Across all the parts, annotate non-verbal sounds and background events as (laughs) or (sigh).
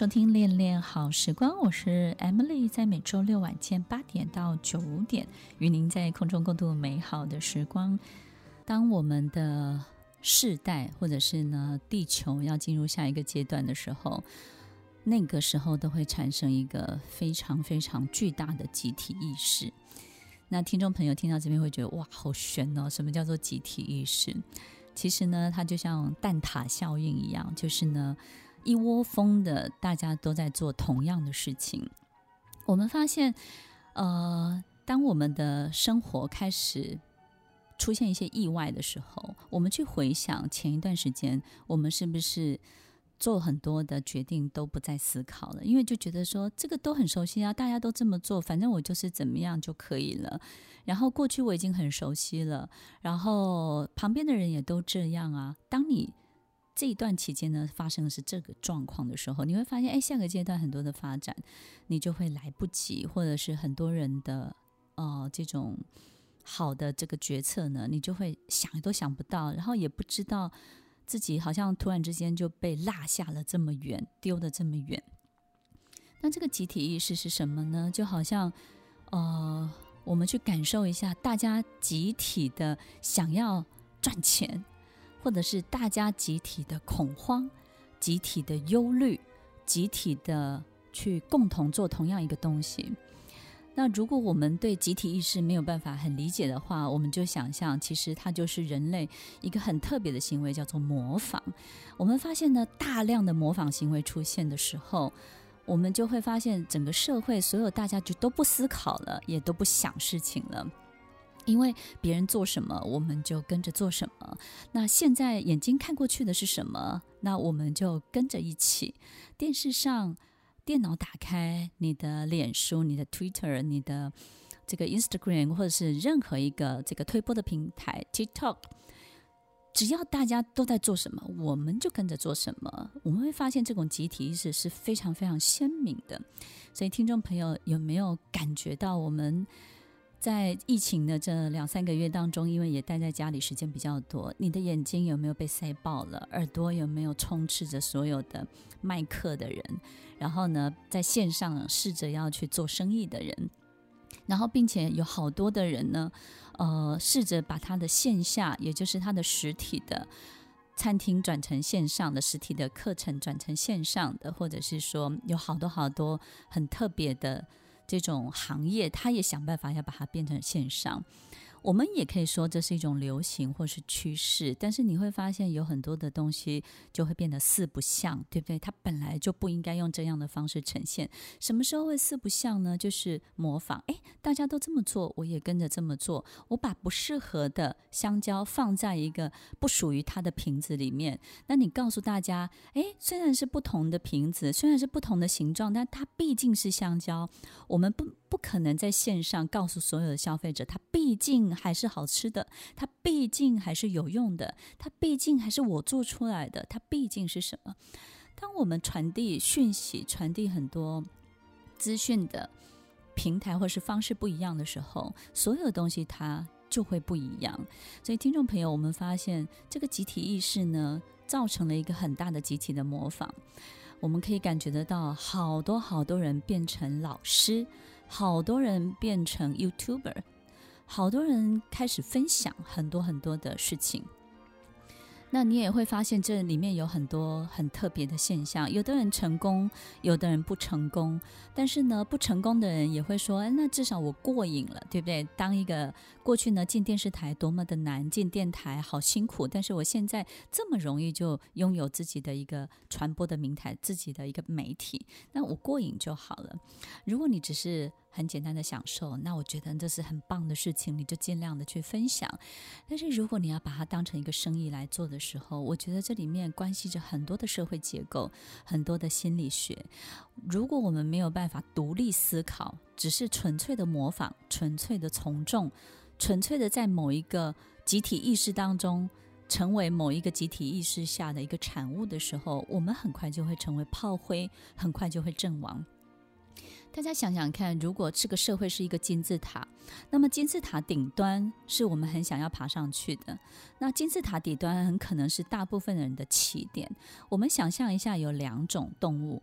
收听《恋恋好时光》，我是 Emily，在每周六晚间八点到九点，与您在空中共度美好的时光。当我们的世代或者是呢地球要进入下一个阶段的时候，那个时候都会产生一个非常非常巨大的集体意识。那听众朋友听到这边会觉得哇，好玄哦！什么叫做集体意识？其实呢，它就像蛋塔效应一样，就是呢。一窝蜂的，大家都在做同样的事情。我们发现，呃，当我们的生活开始出现一些意外的时候，我们去回想前一段时间，我们是不是做很多的决定都不再思考了？因为就觉得说这个都很熟悉啊，大家都这么做，反正我就是怎么样就可以了。然后过去我已经很熟悉了，然后旁边的人也都这样啊。当你这一段期间呢，发生的是这个状况的时候，你会发现，哎，下个阶段很多的发展，你就会来不及，或者是很多人的呃这种好的这个决策呢，你就会想都想不到，然后也不知道自己好像突然之间就被落下了这么远，丢得这么远。那这个集体意识是什么呢？就好像呃，我们去感受一下，大家集体的想要赚钱。或者是大家集体的恐慌、集体的忧虑、集体的去共同做同样一个东西。那如果我们对集体意识没有办法很理解的话，我们就想象，其实它就是人类一个很特别的行为，叫做模仿。我们发现呢，大量的模仿行为出现的时候，我们就会发现整个社会所有大家就都不思考了，也都不想事情了。因为别人做什么，我们就跟着做什么。那现在眼睛看过去的是什么？那我们就跟着一起。电视上、电脑打开，你的脸书、你的 Twitter、你的这个 Instagram，或者是任何一个这个推播的平台 TikTok，只要大家都在做什么，我们就跟着做什么。我们会发现这种集体意识是非常非常鲜明的。所以，听众朋友有没有感觉到我们？在疫情的这两三个月当中，因为也待在家里时间比较多，你的眼睛有没有被塞爆了？耳朵有没有充斥着所有的卖课的人？然后呢，在线上试着要去做生意的人，然后并且有好多的人呢，呃，试着把他的线下，也就是他的实体的餐厅转成线上的，实体的课程转成线上的，或者是说有好多好多很特别的。这种行业，他也想办法要把它变成线上。我们也可以说这是一种流行或是趋势，但是你会发现有很多的东西就会变得四不像，对不对？它本来就不应该用这样的方式呈现。什么时候会四不像呢？就是模仿，诶，大家都这么做，我也跟着这么做。我把不适合的香蕉放在一个不属于它的瓶子里面，那你告诉大家，诶，虽然是不同的瓶子，虽然是不同的形状，但它毕竟是香蕉。我们不。不可能在线上告诉所有的消费者，它毕竟还是好吃的，它毕竟还是有用的，它毕竟还是我做出来的，它毕竟是什么？当我们传递讯息、传递很多资讯的平台或是方式不一样的时候，所有东西它就会不一样。所以，听众朋友，我们发现这个集体意识呢，造成了一个很大的集体的模仿。我们可以感觉得到，好多好多人变成老师。好多人变成 YouTuber，好多人开始分享很多很多的事情。那你也会发现这里面有很多很特别的现象，有的人成功，有的人不成功。但是呢，不成功的人也会说：“哎，那至少我过瘾了，对不对？”当一个过去呢，进电视台多么的难，进电台好辛苦，但是我现在这么容易就拥有自己的一个传播的平台，自己的一个媒体，那我过瘾就好了。如果你只是很简单的享受，那我觉得这是很棒的事情，你就尽量的去分享。但是如果你要把它当成一个生意来做的时候，我觉得这里面关系着很多的社会结构，很多的心理学。如果我们没有办法独立思考，只是纯粹的模仿，纯粹的从众，纯粹的在某一个集体意识当中成为某一个集体意识下的一个产物的时候，我们很快就会成为炮灰，很快就会阵亡。大家想想看，如果这个社会是一个金字塔，那么金字塔顶端是我们很想要爬上去的。那金字塔底端很可能是大部分人的起点。我们想象一下，有两种动物，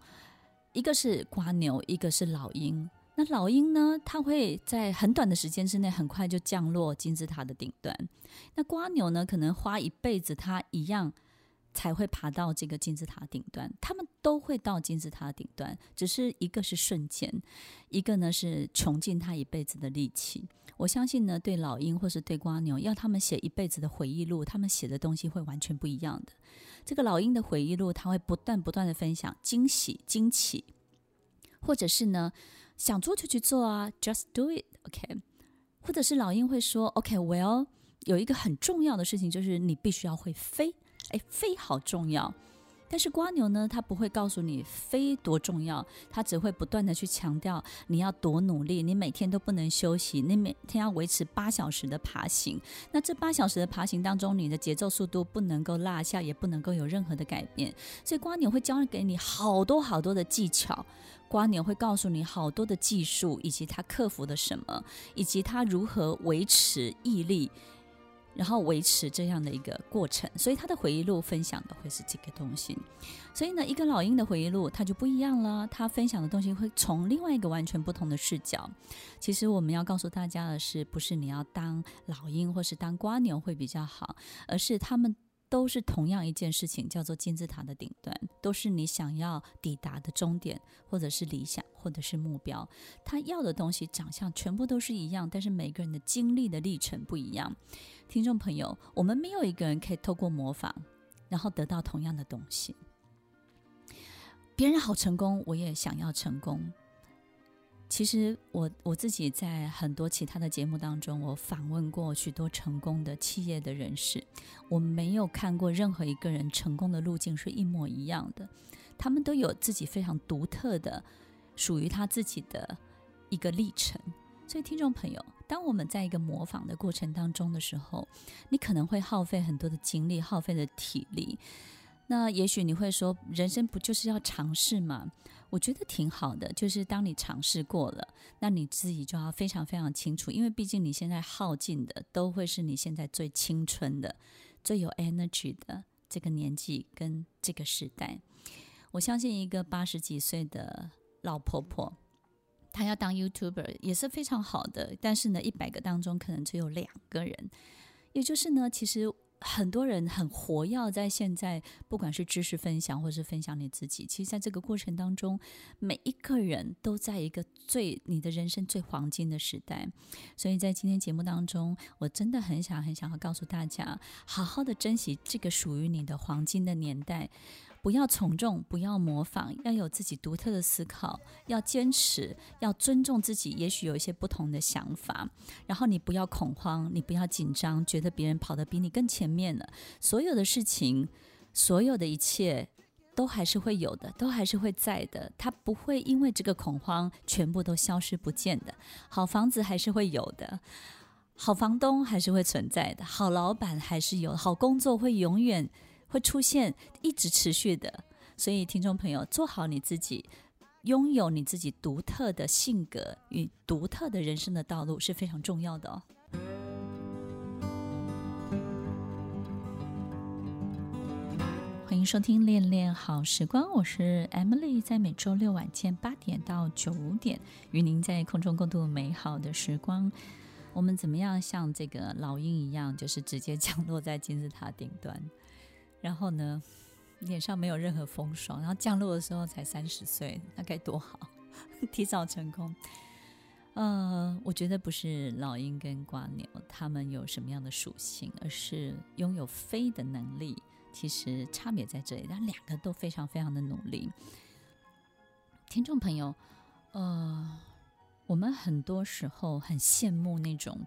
一个是瓜牛，一个是老鹰。那老鹰呢，它会在很短的时间之内，很快就降落金字塔的顶端。那瓜牛呢，可能花一辈子，它一样。才会爬到这个金字塔顶端，他们都会到金字塔顶端，只是一个是瞬间，一个呢是穷尽他一辈子的力气。我相信呢，对老鹰或是对瓜牛，要他们写一辈子的回忆录，他们写的东西会完全不一样的。这个老鹰的回忆录，他会不断不断的分享惊喜、惊奇，或者是呢想做就去做啊，just do it，OK。或者是老鹰会说，OK，well，有一个很重要的事情就是你必须要会飞。哎，飞好重要，但是瓜牛呢，它不会告诉你飞多重要，它只会不断的去强调你要多努力，你每天都不能休息，你每天要维持八小时的爬行。那这八小时的爬行当中，你的节奏速度不能够落下，也不能够有任何的改变。所以瓜牛会教给你好多好多的技巧，瓜牛会告诉你好多的技术，以及它克服了什么，以及它如何维持毅力。然后维持这样的一个过程，所以他的回忆录分享的会是这个东西。所以呢，一个老鹰的回忆录，它就不一样了。他分享的东西会从另外一个完全不同的视角。其实我们要告诉大家的是，不是你要当老鹰或是当瓜牛会比较好，而是他们。都是同样一件事情，叫做金字塔的顶端，都是你想要抵达的终点，或者是理想，或者是目标。他要的东西、长相全部都是一样，但是每个人的经历的历程不一样。听众朋友，我们没有一个人可以透过模仿，然后得到同样的东西。别人好成功，我也想要成功。其实我我自己在很多其他的节目当中，我访问过许多成功的企业的人士，我没有看过任何一个人成功的路径是一模一样的，他们都有自己非常独特的、属于他自己的一个历程。所以，听众朋友，当我们在一个模仿的过程当中的时候，你可能会耗费很多的精力，耗费的体力。那也许你会说，人生不就是要尝试吗？我觉得挺好的，就是当你尝试过了，那你自己就要非常非常清楚，因为毕竟你现在耗尽的都会是你现在最青春的、最有 energy 的这个年纪跟这个时代。我相信一个八十几岁的老婆婆，她要当 YouTuber 也是非常好的，但是呢，一百个当中可能只有两个人，也就是呢，其实。很多人很活跃在现在，不管是知识分享，或是分享你自己，其实在这个过程当中，每一个人都在一个最你的人生最黄金的时代。所以在今天节目当中，我真的很想很想要告诉大家，好好的珍惜这个属于你的黄金的年代。不要从众，不要模仿，要有自己独特的思考，要坚持，要尊重自己。也许有一些不同的想法，然后你不要恐慌，你不要紧张，觉得别人跑得比你更前面了。所有的事情，所有的一切，都还是会有的，都还是会在的。它不会因为这个恐慌全部都消失不见的。好房子还是会有的，好房东还是会存在的，好老板还是有，好工作会永远。会出现一直持续的，所以听众朋友，做好你自己，拥有你自己独特的性格与独特的人生的道路是非常重要的哦。欢迎收听《恋恋好时光》，我是 Emily，在每周六晚间八点到九点，与您在空中共度美好的时光。我们怎么样像这个老鹰一样，就是直接降落在金字塔顶端？然后呢，脸上没有任何风霜，然后降落的时候才三十岁，那该多好，(laughs) 提早成功。呃，我觉得不是老鹰跟蜗牛他们有什么样的属性，而是拥有飞的能力。其实差别在这里，但两个都非常非常的努力。听众朋友，呃，我们很多时候很羡慕那种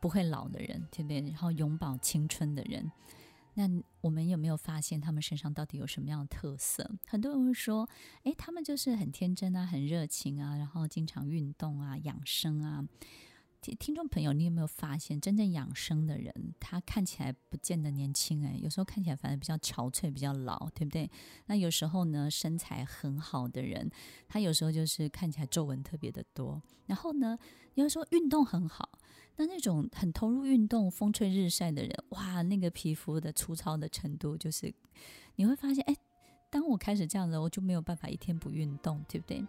不会老的人，对不对？然后永葆青春的人。那我们有没有发现他们身上到底有什么样的特色？很多人会说：“诶，他们就是很天真啊，很热情啊，然后经常运动啊，养生啊。”听听众朋友，你有没有发现，真正养生的人，他看起来不见得年轻诶，有时候看起来反而比较憔悴，比较老，对不对？那有时候呢，身材很好的人，他有时候就是看起来皱纹特别的多。然后呢，有时候运动很好，那那种很投入运动、风吹日晒的人，哇，那个皮肤的粗糙的程度，就是你会发现，诶，当我开始这样子，我就没有办法一天不运动，对不对？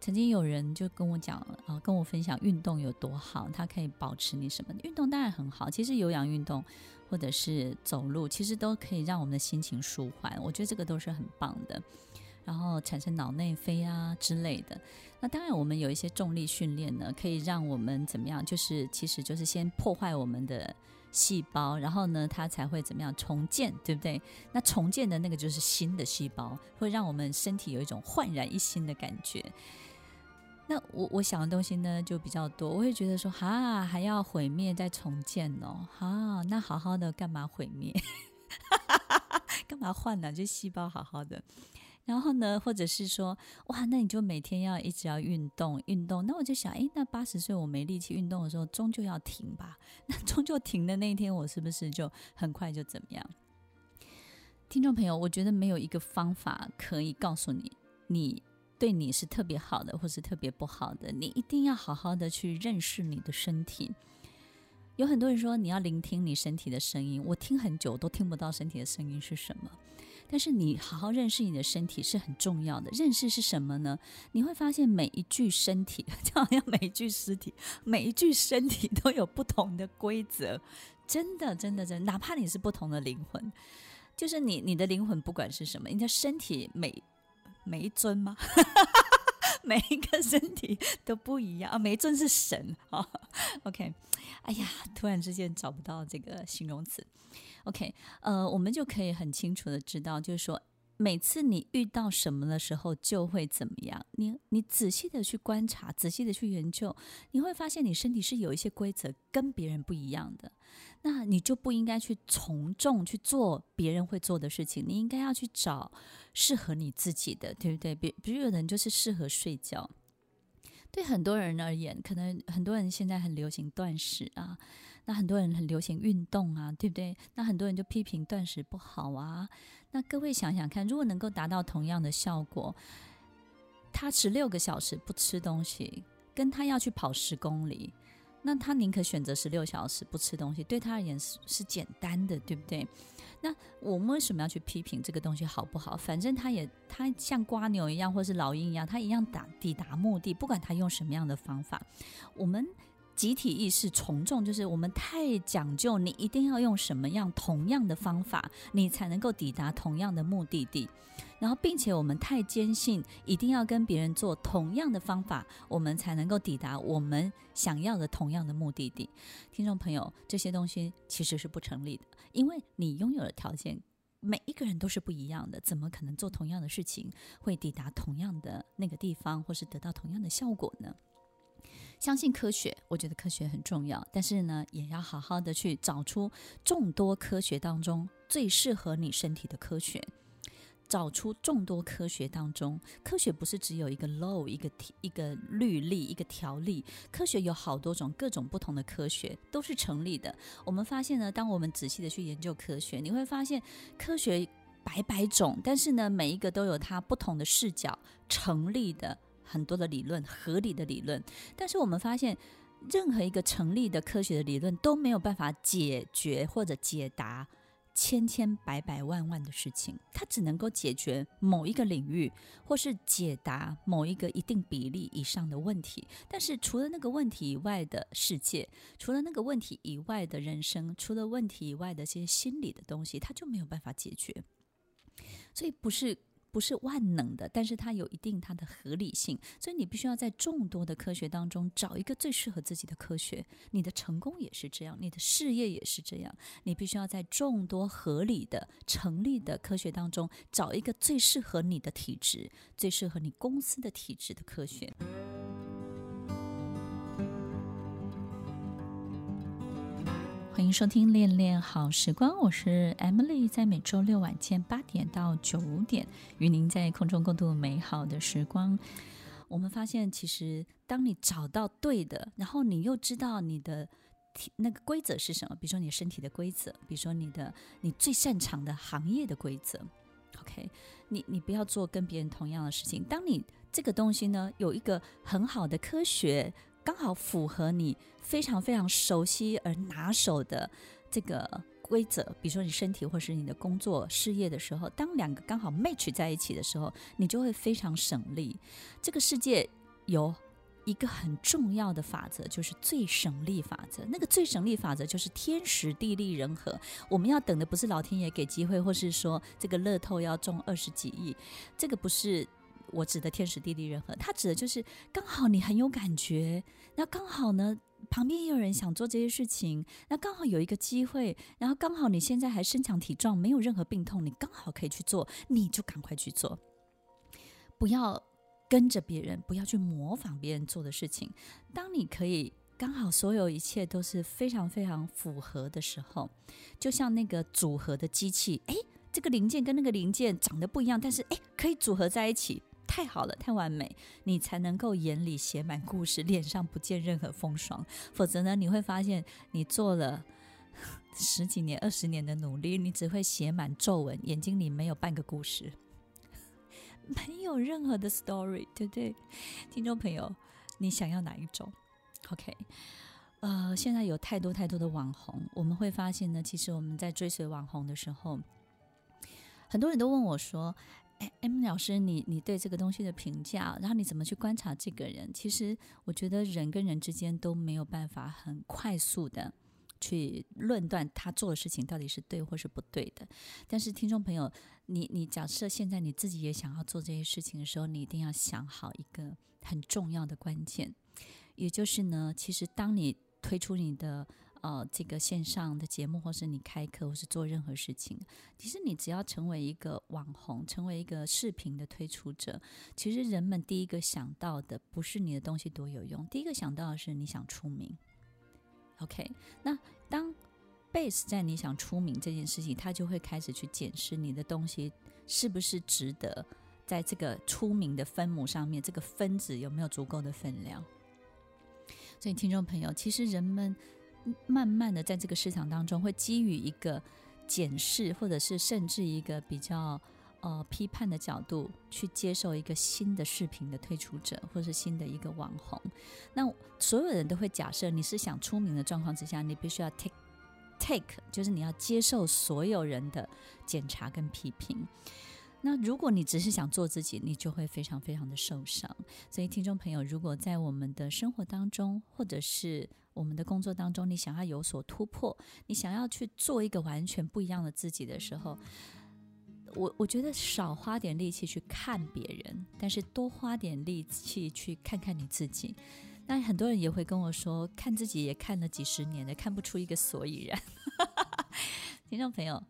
曾经有人就跟我讲啊，跟我分享运动有多好，它可以保持你什么？运动当然很好，其实有氧运动或者是走路，其实都可以让我们的心情舒缓。我觉得这个都是很棒的，然后产生脑内啡啊之类的。那当然，我们有一些重力训练呢，可以让我们怎么样？就是其实就是先破坏我们的细胞，然后呢，它才会怎么样重建，对不对？那重建的那个就是新的细胞，会让我们身体有一种焕然一新的感觉。那我我想的东西呢就比较多，我会觉得说哈还要毁灭再重建哦，哈那好好的干嘛毁灭？(laughs) 干嘛换呢？就细胞好好的，然后呢，或者是说哇，那你就每天要一直要运动运动，那我就想，诶，那八十岁我没力气运动的时候，终究要停吧？那终究停的那一天，我是不是就很快就怎么样？听众朋友，我觉得没有一个方法可以告诉你，你。对你是特别好的，或是特别不好的，你一定要好好的去认识你的身体。有很多人说你要聆听你身体的声音，我听很久都听不到身体的声音是什么。但是你好好认识你的身体是很重要的。认识是什么呢？你会发现每一具身体，(laughs) 就好像每一具尸体，每一具身体都有不同的规则。真的，真的，真的，哪怕你是不同的灵魂，就是你，你的灵魂不管是什么，你的身体每。每一尊吗？(laughs) 每一个身体都不一样啊！每一尊是神啊。OK，哎呀，突然之间找不到这个形容词。OK，呃，我们就可以很清楚的知道，就是说。每次你遇到什么的时候，就会怎么样？你你仔细的去观察，仔细的去研究，你会发现你身体是有一些规则跟别人不一样的。那你就不应该去从众去做别人会做的事情，你应该要去找适合你自己的，对不对？比比如有人就是适合睡觉。对很多人而言，可能很多人现在很流行断食啊，那很多人很流行运动啊，对不对？那很多人就批评断食不好啊。那各位想想看，如果能够达到同样的效果，他十六个小时不吃东西，跟他要去跑十公里。那他宁可选择十六小时不吃东西，对他而言是是简单的，对不对？那我们为什么要去批评这个东西好不好？反正他也他像瓜牛一样，或是老鹰一样，他一样达抵达目的，不管他用什么样的方法，我们。集体意识从众，就是我们太讲究，你一定要用什么样同样的方法，你才能够抵达同样的目的地。然后，并且我们太坚信，一定要跟别人做同样的方法，我们才能够抵达我们想要的同样的目的地。听众朋友，这些东西其实是不成立的，因为你拥有的条件，每一个人都是不一样的，怎么可能做同样的事情会抵达同样的那个地方，或是得到同样的效果呢？相信科学，我觉得科学很重要，但是呢，也要好好的去找出众多科学当中最适合你身体的科学。找出众多科学当中，科学不是只有一个 law，一个一个律例，一个条例。科学有好多种，各种不同的科学都是成立的。我们发现呢，当我们仔细的去研究科学，你会发现科学百百种，但是呢，每一个都有它不同的视角成立的。很多的理论，合理的理论，但是我们发现，任何一个成立的科学的理论都没有办法解决或者解答千千百百万万的事情，它只能够解决某一个领域，或是解答某一个一定比例以上的问题。但是除了那个问题以外的世界，除了那个问题以外的人生，除了问题以外的这些心理的东西，它就没有办法解决。所以不是。不是万能的，但是它有一定它的合理性，所以你必须要在众多的科学当中找一个最适合自己的科学。你的成功也是这样，你的事业也是这样。你必须要在众多合理的成立的科学当中找一个最适合你的体质、最适合你公司的体质的科学。欢迎收听《恋恋好时光》，我是 Emily，在每周六晚间八点到九点，与您在空中共度美好的时光。我们发现，其实当你找到对的，然后你又知道你的那个规则是什么，比如说你身体的规则，比如说你的你最擅长的行业的规则。OK，你你不要做跟别人同样的事情。当你这个东西呢，有一个很好的科学。刚好符合你非常非常熟悉而拿手的这个规则，比如说你身体或是你的工作事业的时候，当两个刚好 match 在一起的时候，你就会非常省力。这个世界有一个很重要的法则，就是最省力法则。那个最省力法则就是天时地利人和。我们要等的不是老天爷给机会，或是说这个乐透要中二十几亿，这个不是。我指的天时地利人和，它指的就是刚好你很有感觉，那刚好呢，旁边也有人想做这些事情，那刚好有一个机会，然后刚好你现在还身强体壮，没有任何病痛，你刚好可以去做，你就赶快去做，不要跟着别人，不要去模仿别人做的事情。当你可以刚好所有一切都是非常非常符合的时候，就像那个组合的机器，诶，这个零件跟那个零件长得不一样，但是诶，可以组合在一起。太好了，太完美，你才能够眼里写满故事，脸上不见任何风霜。否则呢，你会发现你做了 (laughs) 十几年、二十年的努力，你只会写满皱纹，眼睛里没有半个故事，(laughs) 没有任何的 story，对不对？听众朋友，你想要哪一种？OK，呃，现在有太多太多的网红，我们会发现呢，其实我们在追随网红的时候，很多人都问我说。Emily 老师，你你对这个东西的评价，然后你怎么去观察这个人？其实我觉得人跟人之间都没有办法很快速的去论断他做的事情到底是对或是不对的。但是听众朋友，你你假设现在你自己也想要做这些事情的时候，你一定要想好一个很重要的关键，也就是呢，其实当你推出你的。呃，这个线上的节目，或是你开课，或是做任何事情，其实你只要成为一个网红，成为一个视频的推出者，其实人们第一个想到的不是你的东西多有用，第一个想到的是你想出名。OK，那当 base 在你想出名这件事情，他就会开始去检视你的东西是不是值得在这个出名的分母上面，这个分子有没有足够的分量。所以，听众朋友，其实人们。慢慢的，在这个市场当中，会基于一个检视，或者是甚至一个比较呃批判的角度，去接受一个新的视频的推出者，或者是新的一个网红。那所有人都会假设，你是想出名的状况之下，你必须要 take take，就是你要接受所有人的检查跟批评。那如果你只是想做自己，你就会非常非常的受伤。所以，听众朋友，如果在我们的生活当中，或者是我们的工作当中，你想要有所突破，你想要去做一个完全不一样的自己的时候，我我觉得少花点力气去看别人，但是多花点力气去看看你自己。那很多人也会跟我说，看自己也看了几十年了，看不出一个所以然。(laughs) 听众朋友。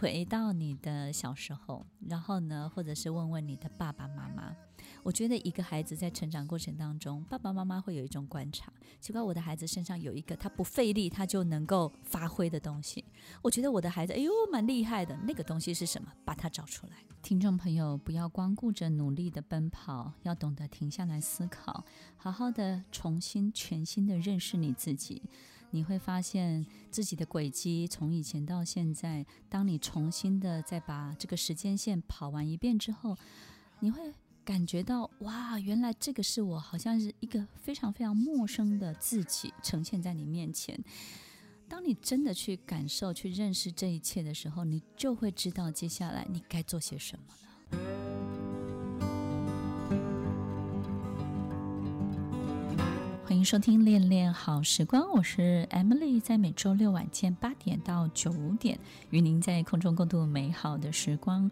回到你的小时候，然后呢，或者是问问你的爸爸妈妈。我觉得一个孩子在成长过程当中，爸爸妈妈会有一种观察，奇怪，我的孩子身上有一个他不费力他就能够发挥的东西。我觉得我的孩子，哎呦，蛮厉害的。那个东西是什么？把它找出来。听众朋友，不要光顾着努力的奔跑，要懂得停下来思考，好好的重新、全新的认识你自己。你会发现自己的轨迹从以前到现在。当你重新的再把这个时间线跑完一遍之后，你会感觉到哇，原来这个是我，好像是一个非常非常陌生的自己呈现在你面前。当你真的去感受、去认识这一切的时候，你就会知道接下来你该做些什么了。欢迎收听《恋恋好时光》，我是 Emily，在每周六晚间八点到九点，与您在空中共度美好的时光。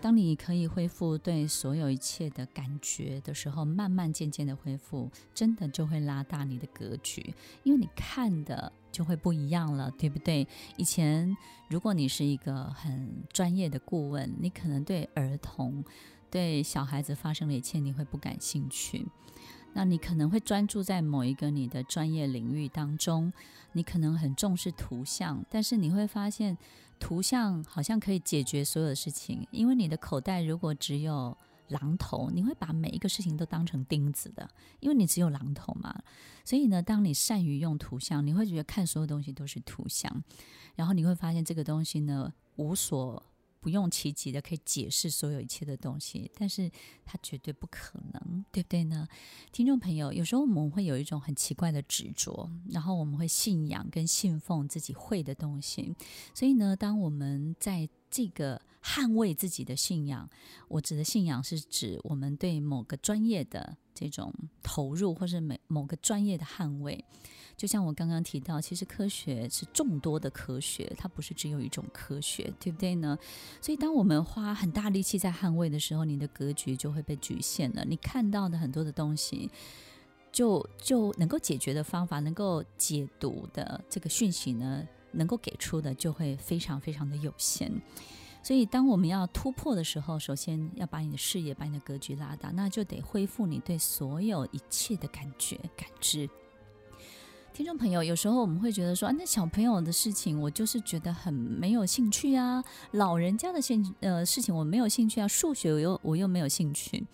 当你可以恢复对所有一切的感觉的时候，慢慢渐渐的恢复，真的就会拉大你的格局，因为你看的就会不一样了，对不对？以前如果你是一个很专业的顾问，你可能对儿童、对小孩子发生的一切，你会不感兴趣。那你可能会专注在某一个你的专业领域当中，你可能很重视图像，但是你会发现图像好像可以解决所有的事情，因为你的口袋如果只有榔头，你会把每一个事情都当成钉子的，因为你只有榔头嘛。所以呢，当你善于用图像，你会觉得看所有东西都是图像，然后你会发现这个东西呢无所。不用其极的可以解释所有一切的东西，但是它绝对不可能，对不对呢？听众朋友，有时候我们会有一种很奇怪的执着，然后我们会信仰跟信奉自己会的东西，所以呢，当我们在这个捍卫自己的信仰，我指的信仰是指我们对某个专业的这种投入，或是每某个专业的捍卫。就像我刚刚提到，其实科学是众多的科学，它不是只有一种科学，对不对呢？所以，当我们花很大力气在捍卫的时候，你的格局就会被局限了。你看到的很多的东西，就就能够解决的方法，能够解读的这个讯息呢，能够给出的就会非常非常的有限。所以，当我们要突破的时候，首先要把你的视野、把你的格局拉大，那就得恢复你对所有一切的感觉、感知。听众朋友，有时候我们会觉得说，那小朋友的事情我就是觉得很没有兴趣啊，老人家的兴呃事情我没有兴趣啊，数学我又我又没有兴趣。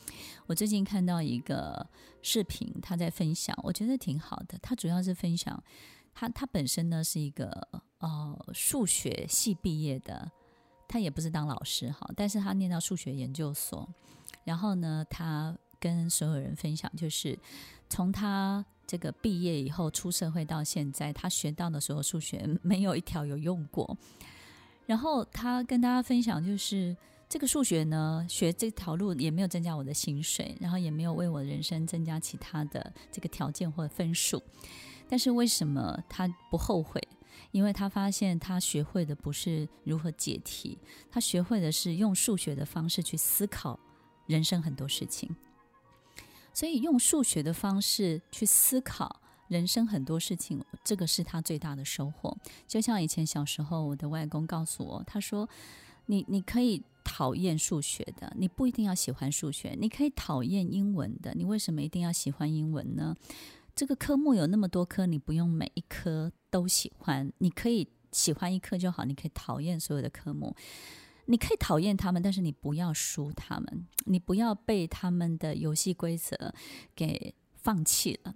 我最近看到一个视频，他在分享，我觉得挺好的。他主要是分享他他本身呢是一个呃数学系毕业的，他也不是当老师哈，但是他念到数学研究所，然后呢，他跟所有人分享，就是从他。这个毕业以后出社会到现在，他学到的所有数学 (laughs) 没有一条有用过。然后他跟大家分享，就是这个数学呢，学这条路也没有增加我的薪水，然后也没有为我人生增加其他的这个条件或分数。但是为什么他不后悔？因为他发现他学会的不是如何解题，他学会的是用数学的方式去思考人生很多事情。所以用数学的方式去思考人生很多事情，这个是他最大的收获。就像以前小时候，我的外公告诉我，他说：“你你可以讨厌数学的，你不一定要喜欢数学；你可以讨厌英文的，你为什么一定要喜欢英文呢？这个科目有那么多科，你不用每一科都喜欢，你可以喜欢一科就好，你可以讨厌所有的科目。”你可以讨厌他们，但是你不要输他们，你不要被他们的游戏规则给放弃了。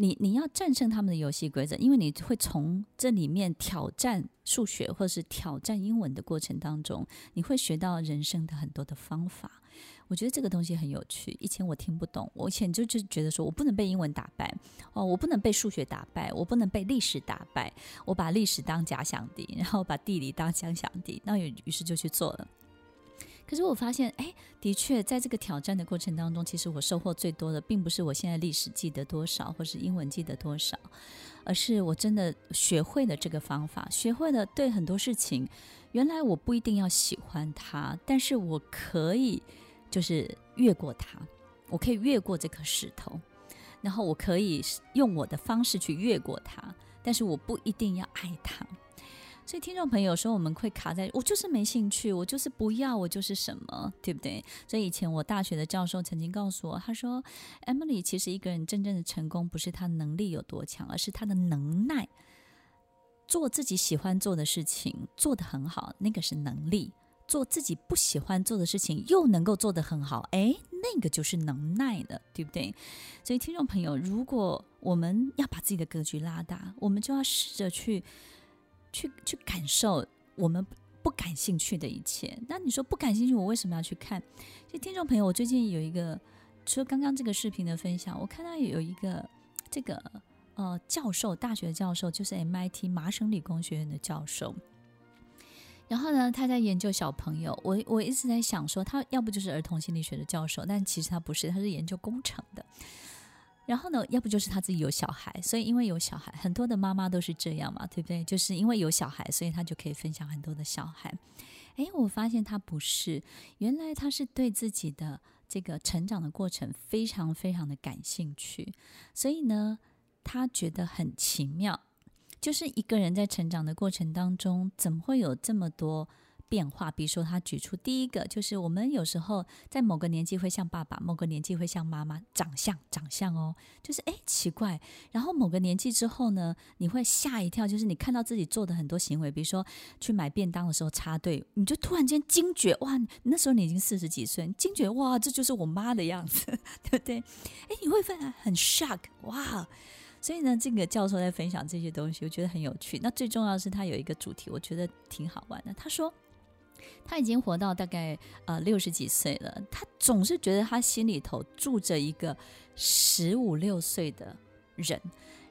你你要战胜他们的游戏规则，因为你会从这里面挑战数学或者是挑战英文的过程当中，你会学到人生的很多的方法。我觉得这个东西很有趣。以前我听不懂，我以前就就觉得说我不能被英文打败哦，我不能被数学打败，我不能被历史打败。我把历史当假想敌，然后把地理当假想敌，那于于是就去做了。可是我发现，哎，的确，在这个挑战的过程当中，其实我收获最多的，并不是我现在历史记得多少，或是英文记得多少，而是我真的学会了这个方法，学会了对很多事情，原来我不一定要喜欢它，但是我可以。就是越过它，我可以越过这颗石头，然后我可以用我的方式去越过它，但是我不一定要爱它。所以听众朋友说，我们会卡在我就是没兴趣，我就是不要，我就是什么，对不对？所以以前我大学的教授曾经告诉我，他说：“Emily，其实一个人真正的成功，不是他能力有多强，而是他的能耐。做自己喜欢做的事情，做得很好，那个是能力。”做自己不喜欢做的事情，又能够做得很好，哎，那个就是能耐了，对不对？所以，听众朋友，如果我们要把自己的格局拉大，我们就要试着去、去、去感受我们不感兴趣的一切。那你说不感兴趣，我为什么要去看？其实，听众朋友，我最近有一个，除了刚刚这个视频的分享，我看到有一个这个呃教授，大学教授，就是 MIT 麻省理工学院的教授。然后呢，他在研究小朋友。我我一直在想说，他要不就是儿童心理学的教授，但其实他不是，他是研究工程的。然后呢，要不就是他自己有小孩，所以因为有小孩，很多的妈妈都是这样嘛，对不对？就是因为有小孩，所以他就可以分享很多的小孩。哎，我发现他不是，原来他是对自己的这个成长的过程非常非常的感兴趣，所以呢，他觉得很奇妙。就是一个人在成长的过程当中，怎么会有这么多变化。比如说，他举出第一个，就是我们有时候在某个年纪会像爸爸，某个年纪会像妈妈，长相长相哦，就是哎奇怪。然后某个年纪之后呢，你会吓一跳，就是你看到自己做的很多行为，比如说去买便当的时候插队，你就突然间惊觉，哇，那时候你已经四十几岁，惊觉哇，这就是我妈的样子，(laughs) 对不对？哎，你会非常很 shock，哇！所以呢，这个教授在分享这些东西，我觉得很有趣。那最重要的是，他有一个主题，我觉得挺好玩的。他说，他已经活到大概呃六十几岁了，他总是觉得他心里头住着一个十五六岁的人。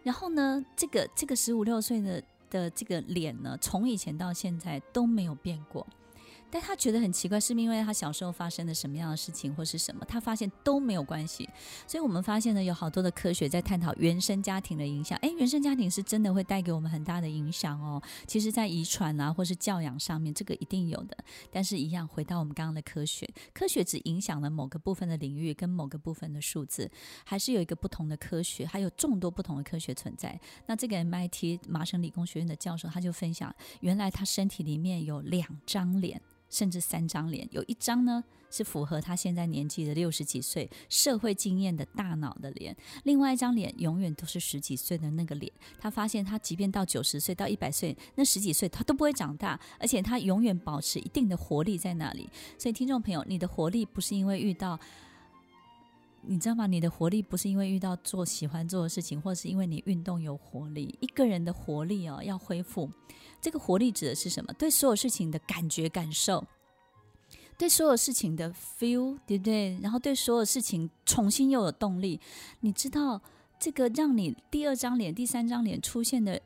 然后呢，这个这个十五六岁的的这个脸呢，从以前到现在都没有变过。但他觉得很奇怪，是因为他小时候发生了什么样的事情，或是什么？他发现都没有关系。所以我们发现呢，有好多的科学在探讨原生家庭的影响。诶，原生家庭是真的会带给我们很大的影响哦。其实，在遗传啊，或是教养上面，这个一定有的。但是，一样回到我们刚刚的科学，科学只影响了某个部分的领域跟某个部分的数字，还是有一个不同的科学，还有众多不同的科学存在。那这个 MIT 麻省理工学院的教授他就分享，原来他身体里面有两张脸。甚至三张脸，有一张呢是符合他现在年纪的六十几岁社会经验的大脑的脸，另外一张脸永远都是十几岁的那个脸。他发现他即便到九十岁到一百岁，那十几岁他都不会长大，而且他永远保持一定的活力在那里。所以听众朋友，你的活力不是因为遇到，你知道吗？你的活力不是因为遇到做喜欢做的事情，或是因为你运动有活力。一个人的活力哦，要恢复。这个活力指的是什么？对所有事情的感觉、感受，对所有事情的 feel，对不对？然后对所有事情重新又有动力。你知道这个让你第二张脸、第三张脸出现的，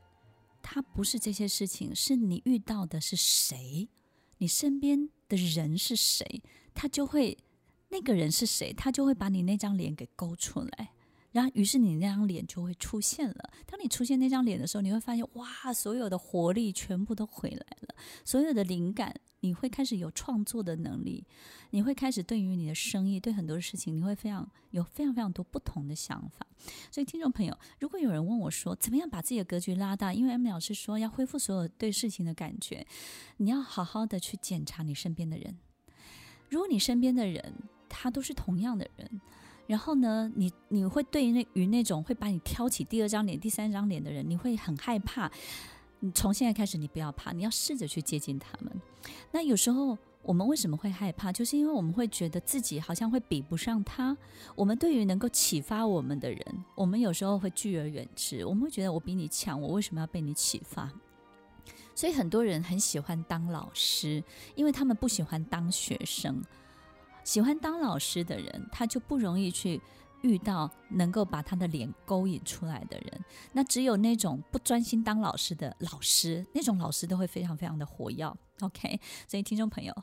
它不是这些事情，是你遇到的是谁？你身边的人是谁？他就会那个人是谁？他就会把你那张脸给勾出来。然后，于是你那张脸就会出现了。当你出现那张脸的时候，你会发现，哇，所有的活力全部都回来了，所有的灵感，你会开始有创作的能力，你会开始对于你的生意，对很多事情，你会非常有非常非常多不同的想法。所以，听众朋友，如果有人问我说，怎么样把自己的格局拉大？因为 Emily 老师说要恢复所有对事情的感觉，你要好好的去检查你身边的人。如果你身边的人他都是同样的人。然后呢，你你会对于那于那种会把你挑起第二张脸、第三张脸的人，你会很害怕。你从现在开始，你不要怕，你要试着去接近他们。那有时候我们为什么会害怕？就是因为我们会觉得自己好像会比不上他。我们对于能够启发我们的人，我们有时候会拒而远之。我们会觉得我比你强，我为什么要被你启发？所以很多人很喜欢当老师，因为他们不喜欢当学生。喜欢当老师的人，他就不容易去遇到能够把他的脸勾引出来的人。那只有那种不专心当老师的老师，那种老师都会非常非常的活跃。OK，所以听众朋友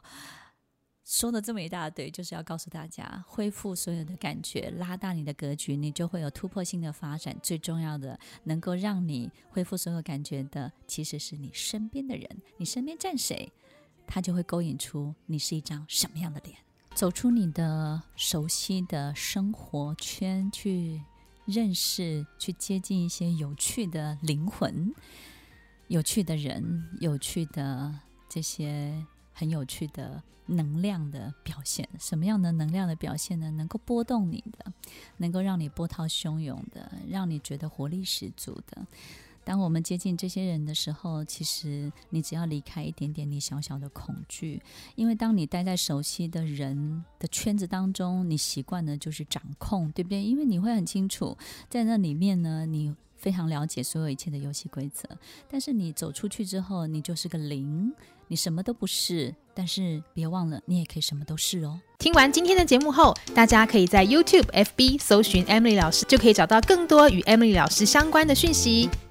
说的这么一大堆，就是要告诉大家，恢复所有的感觉，拉大你的格局，你就会有突破性的发展。最重要的，能够让你恢复所有感觉的，其实是你身边的人。你身边站谁，他就会勾引出你是一张什么样的脸。走出你的熟悉的生活圈，去认识、去接近一些有趣的灵魂、有趣的人、有趣的这些很有趣的能量的表现。什么样的能量的表现呢？能够波动你的，能够让你波涛汹涌的，让你觉得活力十足的。当我们接近这些人的时候，其实你只要离开一点点你小小的恐惧，因为当你待在熟悉的人的圈子当中，你习惯的就是掌控，对不对？因为你会很清楚，在那里面呢，你非常了解所有一切的游戏规则。但是你走出去之后，你就是个零，你什么都不是。但是别忘了，你也可以什么都是哦。听完今天的节目后，大家可以在 YouTube、FB 搜寻 Emily 老师，就可以找到更多与 Emily 老师相关的讯息。